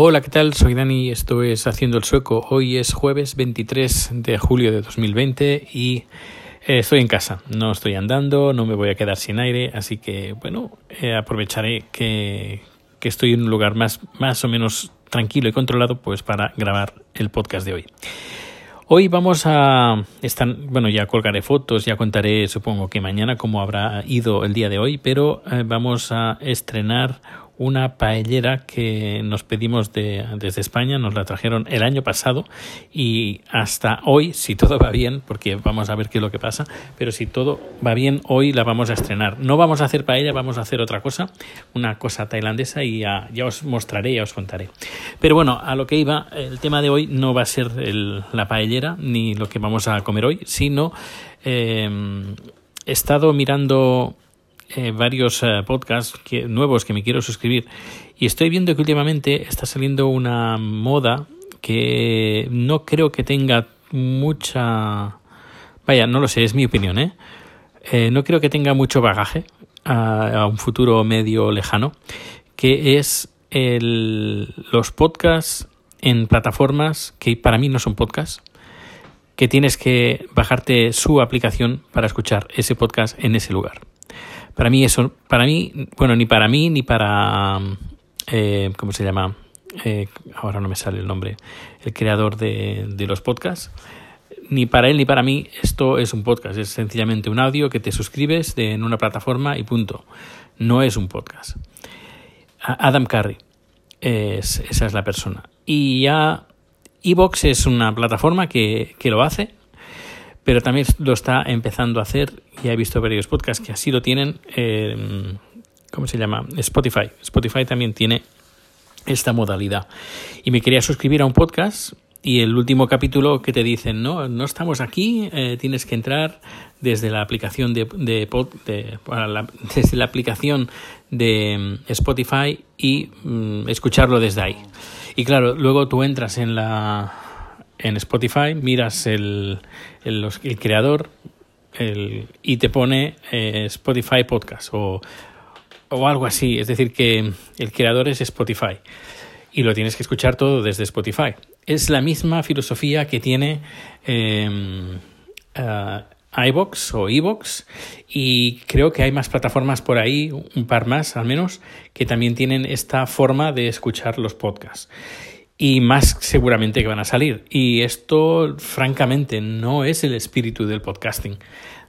Hola, ¿qué tal? Soy Dani, esto es Haciendo el Sueco. Hoy es jueves 23 de julio de 2020 y eh, estoy en casa. No estoy andando, no me voy a quedar sin aire, así que, bueno, eh, aprovecharé que, que, estoy en un lugar más, más o menos tranquilo y controlado pues para grabar el podcast de hoy. Hoy vamos a estar, bueno, ya colgaré fotos, ya contaré, supongo que mañana cómo habrá ido el día de hoy, pero eh, vamos a estrenar una paellera que nos pedimos de, desde España, nos la trajeron el año pasado y hasta hoy, si todo va bien, porque vamos a ver qué es lo que pasa, pero si todo va bien, hoy la vamos a estrenar. No vamos a hacer paella, vamos a hacer otra cosa, una cosa tailandesa y ya, os mostraré, ya os contaré. Pero bueno, a lo que iba, el tema de hoy no va a ser el, la paellera ni lo que vamos a comer hoy, sino eh, he estado mirando eh, varios eh, podcasts que, nuevos que me quiero suscribir y estoy viendo que últimamente está saliendo una moda que no creo que tenga mucha... Vaya, no lo sé, es mi opinión, ¿eh? eh no creo que tenga mucho bagaje a, un futuro medio lejano, que es el, los podcasts en plataformas que para mí no son podcasts, que tienes que bajarte su aplicación para escuchar ese podcast en ese lugar. Para mí eso, para mí, bueno, ni para mí ni para, eh, ¿cómo se llama? Eh, ahora no me sale el nombre, el creador de, de los podcasts. Ni para él ni para mí esto es un podcast, es sencillamente un audio que te suscribes en una plataforma y punto. No es un podcast. Adam Curry, es, esa es la persona. Y ya Evox es una plataforma que, que lo hace, pero también lo está empezando a hacer. Ya he visto varios podcasts que así lo tienen. Eh, ¿Cómo se llama? Spotify. Spotify también tiene esta modalidad. Y me quería suscribir a un podcast y el último capítulo que te dicen, no, no estamos aquí, eh, tienes que entrar desde la aplicación de, de, desde la aplicación de mm, Spotify y mm, escucharlo desde ahí. Y claro, luego tú entras en la en Spotify, miras el, el, creador el, y te pone eh, Spotify Podcast o, o algo así. Es decir, que el creador es Spotify y lo tienes que escuchar todo desde Spotify. Es la misma filosofía que tiene eh, uh, iBox o iBox y creo que hay más plataformas por ahí, un par más al menos, que también tienen esta forma de escuchar los podcasts y más seguramente que van a salir. Y esto, francamente, no es el espíritu del podcasting,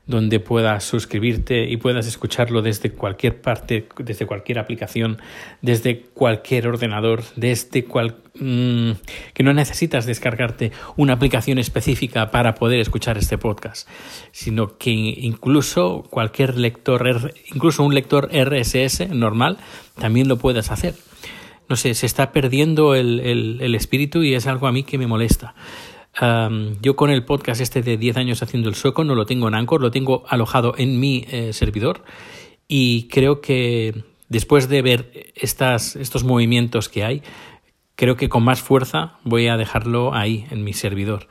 donde puedas suscribirte y puedas escucharlo desde cualquier parte, desde cualquier aplicación, desde cualquier ordenador, desde cual mmm, que no necesitas descargarte una aplicación específica para poder escuchar este podcast, sino que incluso cualquier lector, incluso un lector RSS normal, también lo puedes hacer no sé, se está perdiendo el, el, espíritu y es algo a mí que me molesta. Yo con el podcast este de 10 años haciendo el sueco no lo tengo en Anchor, lo tengo alojado en mi eh, servidor y creo que después de ver estas, estos movimientos que hay, creo que con más fuerza voy a dejarlo ahí en mi servidor.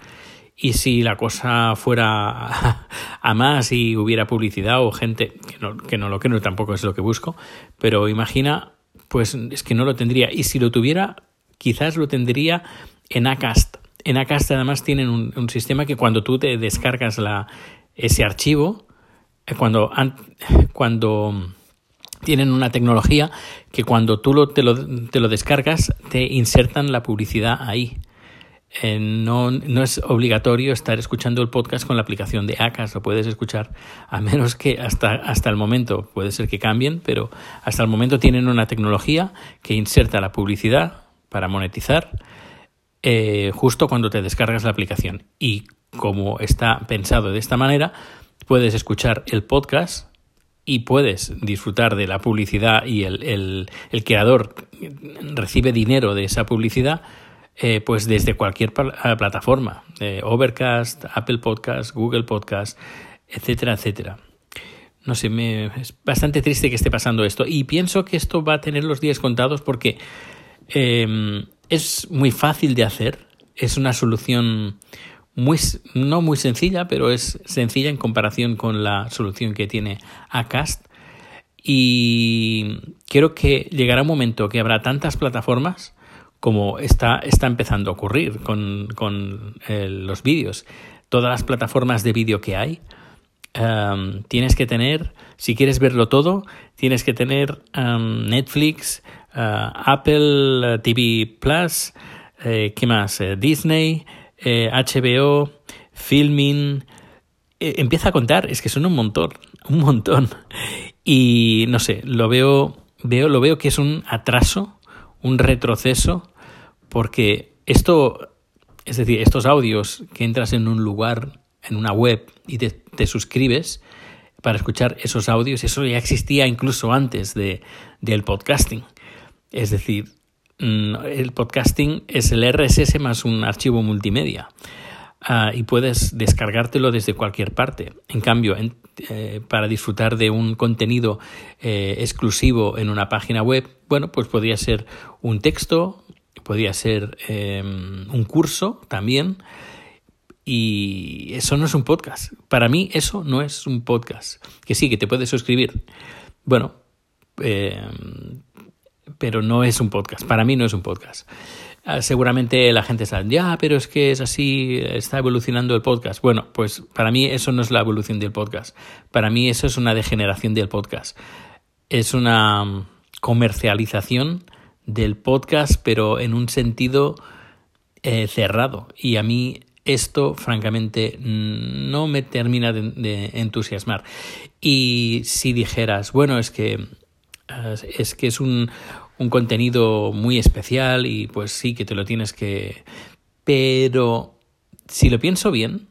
Y si la cosa fuera a, a más y hubiera publicidad o gente, que no, que no lo creo, tampoco es lo que busco, pero imagina pues es que no lo tendría. Y si lo tuviera, quizás lo tendría en Acast. En Acast además tienen un, sistema que cuando tú te descargas la, ese archivo, eh, cuando, cuando tienen una tecnología que cuando tú lo, te, lo, te lo descargas, te insertan la publicidad ahí. Eh, no, no, es obligatorio estar escuchando el podcast con la aplicación de Acas, lo puedes escuchar, a menos que hasta, hasta el momento, puede ser que cambien, pero hasta el momento tienen una tecnología que inserta la publicidad para monetizar eh, justo cuando te descargas la aplicación. Y como está pensado de esta manera, puedes escuchar el podcast y puedes disfrutar de la publicidad y el, el, el creador recibe dinero de esa publicidad eh, pues desde cualquier eh, plataforma, eh, Overcast, Apple Podcast, Google Podcast, etcétera, etcétera. No sé, me, es bastante triste que esté pasando esto y pienso que esto va a tener los días contados porque eh, es muy fácil de hacer, es una solución muy, no muy sencilla, pero es sencilla en comparación con la solución que tiene Acast. Y creo que llegará un momento que habrá tantas plataformas como está, está empezando a ocurrir con, con eh, los vídeos. Todas las plataformas de vídeo que hay, um, tienes que tener, si quieres verlo todo, tienes que tener um, Netflix, uh, Apple TV Plus, eh, ¿qué más? Eh, Disney, HBO, Filming. empieza a contar, es que son un montón, un montón. Y no sé, lo veo, veo, lo veo que es un atraso un retroceso, porque esto, es decir, estos audios que entras en un lugar, en una web y te, suscribes para escuchar esos audios, eso ya existía incluso antes de, del podcasting. Es decir, mm, el podcasting es el RSS más un archivo multimedia. Ah, y puedes descargártelo desde cualquier parte. En cambio, eh, para disfrutar de un contenido eh, exclusivo en una página web, bueno, pues podría ser un texto, podría ser em, un curso también. Y eso no es un podcast. Para mí eso no es un podcast. Que sí, que te puedes suscribir. Bueno, em, pero no es un podcast. Para mí no es un podcast. Ah, seguramente la gente está, ya, pero es que es así, está evolucionando el podcast. Bueno, pues para mí eso no es la evolución del podcast. Para mí eso es una degeneración del podcast. Es una mm, comercialización del podcast, pero en un sentido eh, cerrado. Y a mí esto, francamente, no me termina de, entusiasmar. Y si dijeras, bueno, es que eh, es que es un, un contenido muy especial y pues sí que te lo tienes que... Pero si lo pienso bien,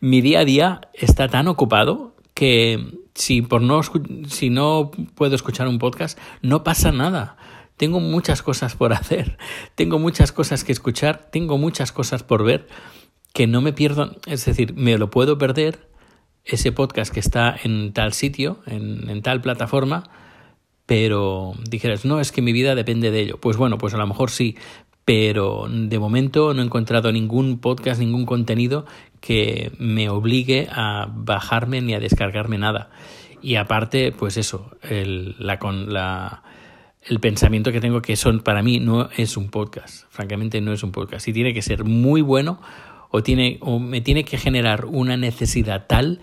mi día a día está tan ocupado que si, por no, si no puedo escuchar un podcast, no pasa nada. Tengo muchas cosas por hacer, tengo muchas cosas que escuchar, tengo muchas cosas por ver que no me pierdo, es decir, me lo puedo perder ese podcast que está en tal sitio, en, tal plataforma, pero dijeras, no, es que mi vida depende de ello. Pues bueno, pues a lo mejor sí, pero de momento no he encontrado ningún podcast, ningún contenido que me obligue a bajarme ni a descargarme nada. Y aparte, pues eso, el, la, con la, el pensamiento que tengo que son para mí no es un podcast, francamente no es un podcast. Y tiene que ser muy bueno o, tiene, o me tiene que generar una necesidad tal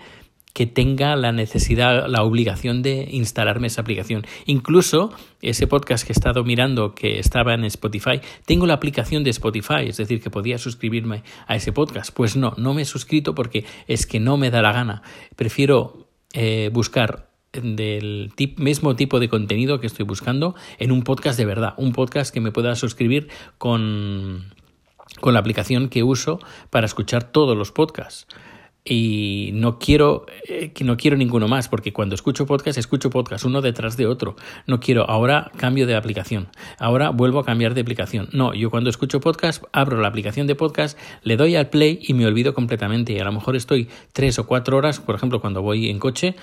que tenga la necesidad, la obligación de instalarme esa aplicación. Incluso ese podcast que he estado mirando que estaba en Spotify, tengo la aplicación de Spotify, es decir, que podía suscribirme a ese podcast. Pues no, no me he suscrito porque es que no me da la gana. Prefiero eh, buscar del mismo tipo de contenido que estoy buscando en un podcast de verdad, un podcast que me pueda suscribir con con la aplicación que uso para escuchar todos los podcasts. Y no quiero, eh, no quiero ninguno más, porque cuando escucho podcast, escucho podcast uno detrás de otro. No quiero, ahora cambio de aplicación, ahora vuelvo a cambiar de aplicación. No, yo cuando escucho podcast, abro la aplicación de podcast, le doy al play y me olvido completamente. Y a lo mejor estoy tres o cuatro horas, por ejemplo, cuando voy en coche,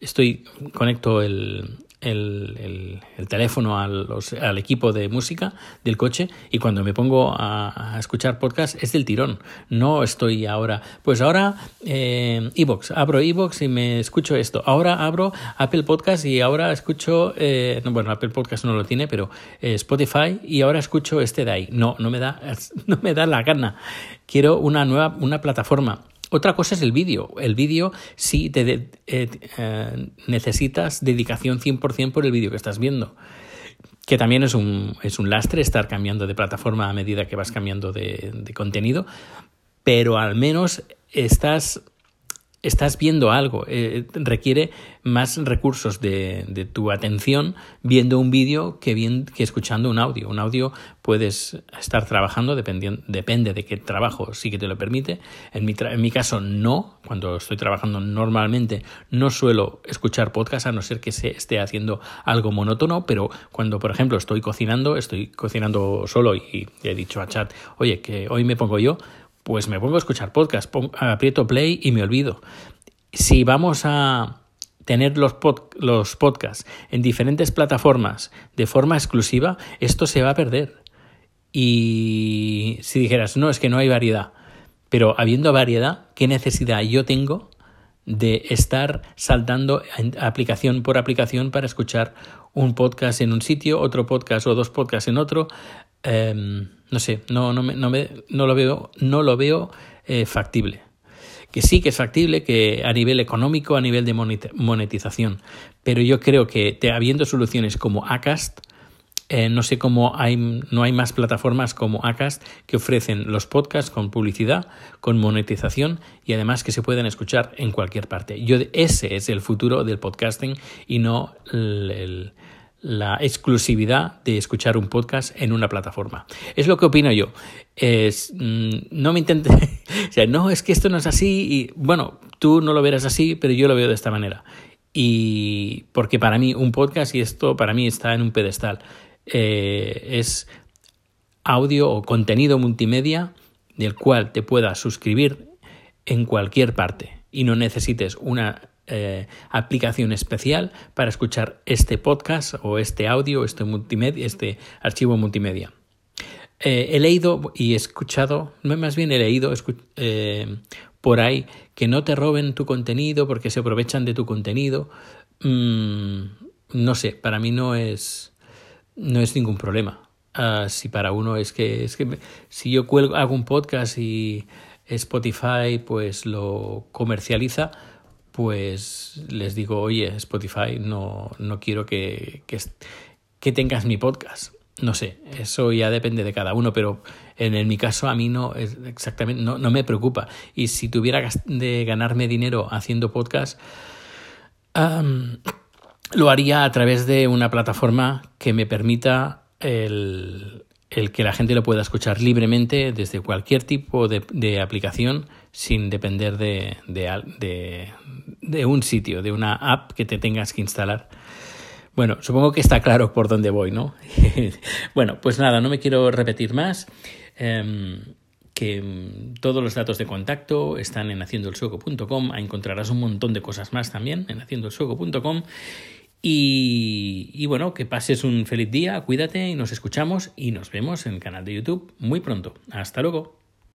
estoy conecto el, el, el, teléfono al, al, equipo de música del coche y cuando me pongo a, escuchar podcast es del tirón. No estoy ahora, pues ahora eh, Evox, abro Evox y me escucho esto. Ahora abro Apple Podcast y ahora escucho, eh, bueno, Apple Podcast no lo tiene, pero eh, Spotify y ahora escucho este de ahí. No, no me da, no me da la gana. Quiero una nueva, una plataforma otra cosa es el vídeo. El vídeo sí te eh, eh, necesitas dedicación 100% por el vídeo que estás viendo. Que también es un, es un lastre estar cambiando de plataforma a medida que vas cambiando de, de contenido, pero al menos estás estás viendo algo, eh, requiere más recursos de, de, tu atención viendo un vídeo que, que escuchando un audio. Un audio puedes estar trabajando, depende de qué trabajo sí que te lo permite. En mi, en mi caso no, cuando estoy trabajando normalmente no suelo escuchar podcast a no ser que se esté haciendo algo monótono, pero cuando por ejemplo estoy cocinando, estoy cocinando solo y he dicho a chat, oye, que hoy me pongo yo, pues me pongo a escuchar podcast, aprieto play y me olvido. Si vamos a tener los, los podcasts en diferentes plataformas de forma exclusiva, esto se va a perder. Y si dijeras, no, es que no hay variedad, pero habiendo variedad, ¿qué necesidad yo tengo de estar saltando aplicación por aplicación para escuchar un podcast en un sitio, otro podcast o dos podcasts en otro. Em, no sé, no, no, me, no, me, no lo veo, no lo veo eh, factible. Que sí que es factible que a nivel económico, a nivel de monetización, pero yo creo que te, habiendo soluciones como Acast, eh, no sé cómo hay, no hay más plataformas como Acast que ofrecen los podcasts con publicidad, con monetización y además que se pueden escuchar en cualquier parte. Yo, ese es el futuro del podcasting y no la exclusividad de escuchar un podcast en una plataforma. Es lo que opino yo. Mm, no me intente, o sea, no, es que esto no es así y bueno, tú no lo verás así, pero yo lo veo de esta manera. Y porque para mí un podcast, y esto para mí está en un pedestal, eh, es audio o contenido multimedia del cual te puedas suscribir en cualquier parte y no necesites una eh, aplicación especial para escuchar este podcast o este audio, este, multimedia, este archivo multimedia. Eh, he leído y he escuchado, más bien he leído por ahí que no te roben tu contenido porque se aprovechan de tu contenido. Mm, no sé, para mí no es, no es ningún problema. Ah, si para uno es que, es que si yo cuelgo, hago un podcast y Spotify pues lo comercializa, pues les digo, oye, Spotify, no, no quiero que, que, tengas mi podcast. No sé, eso ya depende de cada uno, pero en, mi caso a mí no es exactamente, no, no, me preocupa. Y si tuviera de ganarme dinero haciendo podcast, lo haría a través de una plataforma que me permita el, que la gente lo pueda escuchar libremente desde cualquier tipo de, aplicación sin depender de, de, un sitio, de una app que te tengas que instalar. Bueno, supongo que está claro por dónde voy, ¿no? bueno, pues nada, no me quiero repetir más. Em, que mm, todos los datos de contacto están en haciendoelsueco.com. Encontrarás un montón de cosas más también en haciendoelsueco.com. Y, bueno, que pases un feliz día, cuídate y nos escuchamos y nos vemos en el canal de YouTube muy pronto. Hasta luego.